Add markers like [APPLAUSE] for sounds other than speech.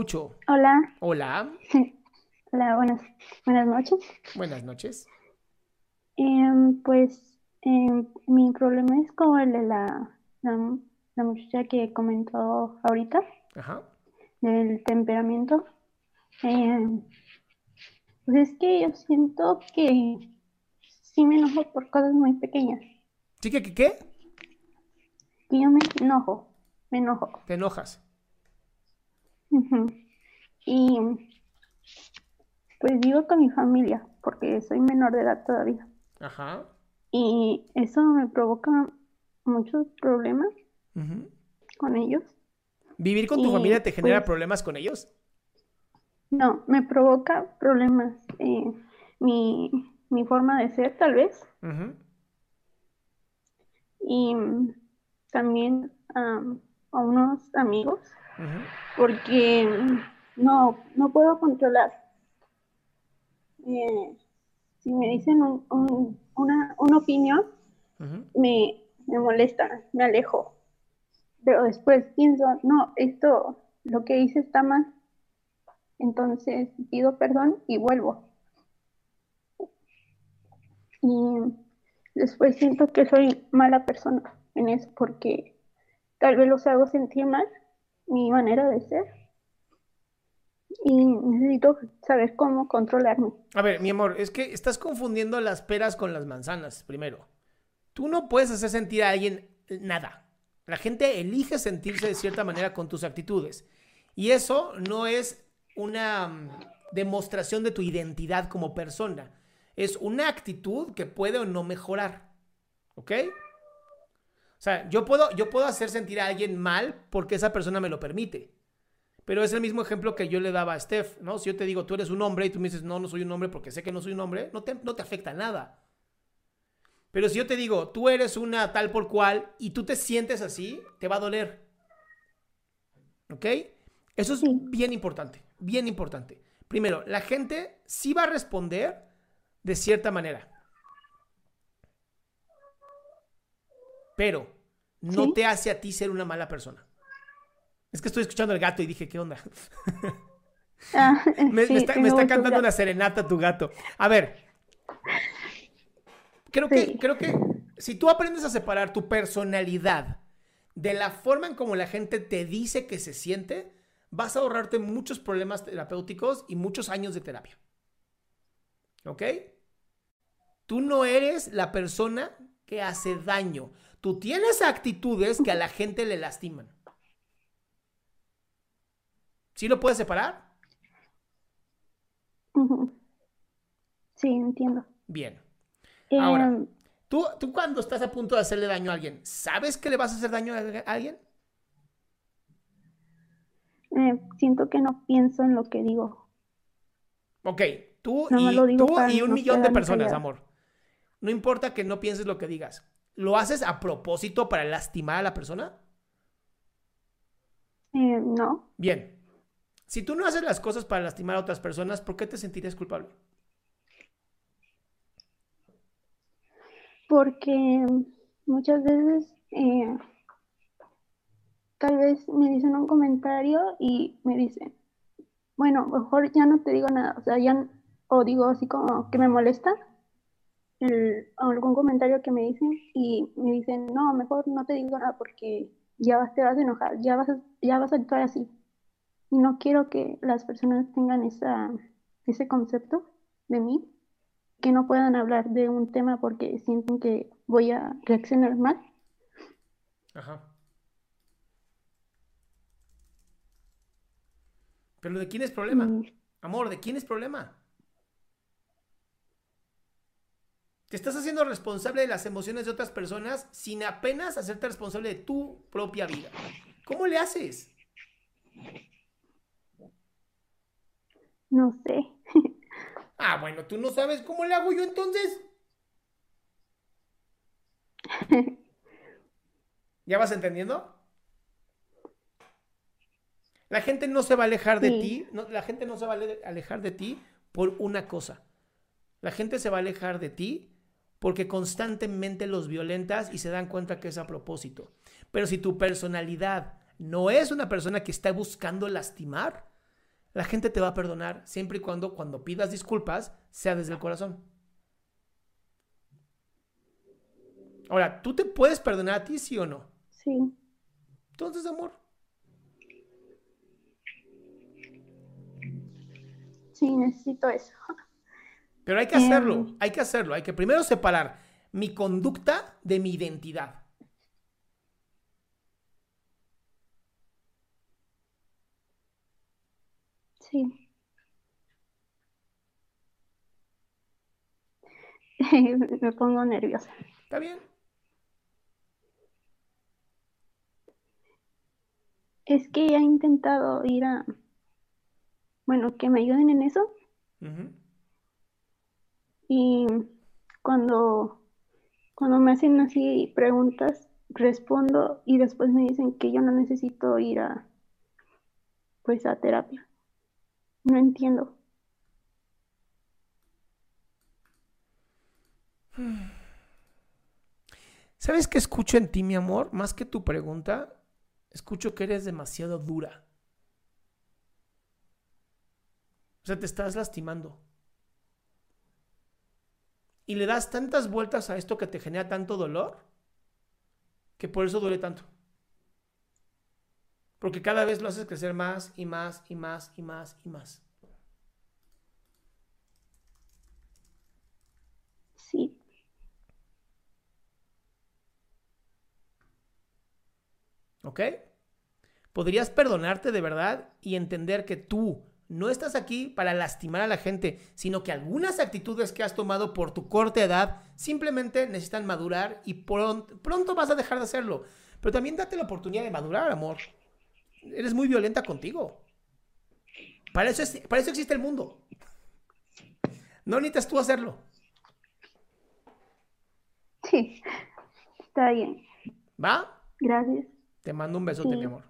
Escucho. Hola, Hola, [LAUGHS] hola, buenas, buenas noches. buenas noches. Em, pues em, mi problema es como el de la, la, la muchacha que comentó ahorita, Ajá. del temperamento. Em, pues es que yo siento que sí me enojo por cosas muy pequeñas. ¿Sí que qué? Que yo me enojo, me enojo. Te enojas. Ujú. Y pues vivo con mi familia, porque soy menor de edad todavía. Ajá. Y eso me provoca muchos problemas Ujú. con ellos. ¿Vivir con tu Y, familia te genera pues- problemas con ellos? No, me provoca problemas eh, mi, mi forma de ser, tal vez. Ujú. Y mm, también am, a unos amigos, Porque no, no puedo controlar. Eh, si me dicen un- un- una, una opinión, me, me molesta, me alejo. Pero después pienso, no, esto, lo que hice está mal. Entonces pido perdón y vuelvo. Y después siento que soy mala persona en eso porque tal vez los hago sentir mal, mi manera de ser. Y necesito saber cómo controlarme. A ver, mi amor, es que estás confundiendo las peras con las manzanas, primero. Tú no puedes hacer sentir a alguien nada. La gente elige sentirse de cierta manera con tus actitudes. Y eso no es una mm, demostración de tu identidad como persona. Es una actitud que puede o no mejorar. ¿Ok? O sea, yo puedo, yo puedo hacer sentir a alguien mal porque esa persona me lo permite. Pero es el mismo ejemplo que yo le daba a Steph, ¿no? Si yo te digo, tú eres un hombre y tú me dices, no, no soy un hombre porque sé que no soy un hombre, no te, no te afecta nada. Pero si yo te digo, tú eres una tal por cual y tú te sientes así, te va a doler. ¿Ok? Eso es bien importante, bien importante. Primero, la gente sí va a responder de cierta manera. Pero no Sí. te hace a ti ser una mala persona. Es que estoy escuchando al gato y dije, ¿qué onda? [LAUGHS] Ah, [LAUGHS] Me, sí, me está, me cantando una serenata tu gato. A ver. Creo que, creo que si tú aprendes a separar tu personalidad de la forma en como la gente te dice que se siente, vas a ahorrarte muchos problemas terapéuticos y muchos años de terapia. ¿Ok? Tú no eres la persona que hace daño. Tú tienes actitudes que a la gente le lastiman. ¿Sí lo puedes separar? Sí, entiendo. Bien. Ahora, Em, ¿tú, tú cuando estás a punto de hacerle daño a alguien, ¿sabes que le vas a hacer daño a alguien? eh, siento que no pienso en lo que digo. Ok, tú No, y, lo digo tú para y un no millón de personas, amor. No importa que no pienses lo que digas. ¿Lo haces a propósito para lastimar a la persona? Eh, no, Bien. Si tú no haces las cosas para lastimar a otras personas, ¿por qué te sentirías culpable? porque muchas veces eh, tal vez me dicen un comentario y me dicen, bueno, mejor ya no te digo nada, o sea, ya, o digo así como que me molesta el- algún comentario que me dicen y me dicen, no, mejor no te digo nada porque ya vas, te vas a enojar, ya vas a, ya vas a actuar así. Y no quiero que las personas tengan esa, ese concepto de mí, que no puedan hablar de un tema porque sienten que voy a reaccionar mal. Ajá. Pero ¿de quién es problema? Mm. Amor, ¿de quién es problema? Te estás haciendo responsable de las emociones de otras personas sin apenas hacerte responsable de tu propia vida. ¿Cómo le haces? No sé. [LAUGHS] Ah, bueno, tú no sabes cómo le hago yo entonces. [LAUGHS] ¿Ya vas entendiendo? La gente no se va a alejar de Sí. ti, no, la gente no se va a ale- alejar de ti por una cosa. La gente se va a alejar de ti porque constantemente los violentas y se dan cuenta que es a propósito. Pero si tu personalidad no es una persona que está buscando lastimar, la gente te va a perdonar siempre y cuando cuando pidas disculpas sea desde el corazón. Ahora, ¿tú te puedes perdonar a ti, sí o no? Sí, Entonces, amor, sí, necesito eso. Pero hay que hacerlo, hay que hacerlo, hay que primero separar mi conducta de mi identidad. Sí. [LAUGHS] Me pongo nerviosa. ¿Está bien? Es que he intentado ir a, bueno, que me ayuden en eso. Y cuando, cuando me hacen así preguntas, respondo y después me dicen que yo no necesito ir a, pues, a terapia. No entiendo. ¿Sabes qué escucho en ti, mi amor? Más que tu pregunta, escucho que eres demasiado dura. O sea, te estás lastimando. Y le das tantas vueltas a esto que te genera tanto dolor, que por eso duele tanto. Porque cada vez lo haces crecer más y más y más y más y más. Sí, ¿Ok? Podrías perdonarte de verdad y entender que tú no estás aquí para lastimar a la gente, sino que algunas actitudes que has tomado por tu corta edad simplemente necesitan madurar y pron- pronto vas a dejar de hacerlo. Pero también date la oportunidad de madurar, amor. Eres muy violenta contigo. Para eso, es- para eso existe el mundo. No necesitas tú hacerlo. sí, está bien. ¿Va? Gracias. Te mando un besote, Sí. mi amor.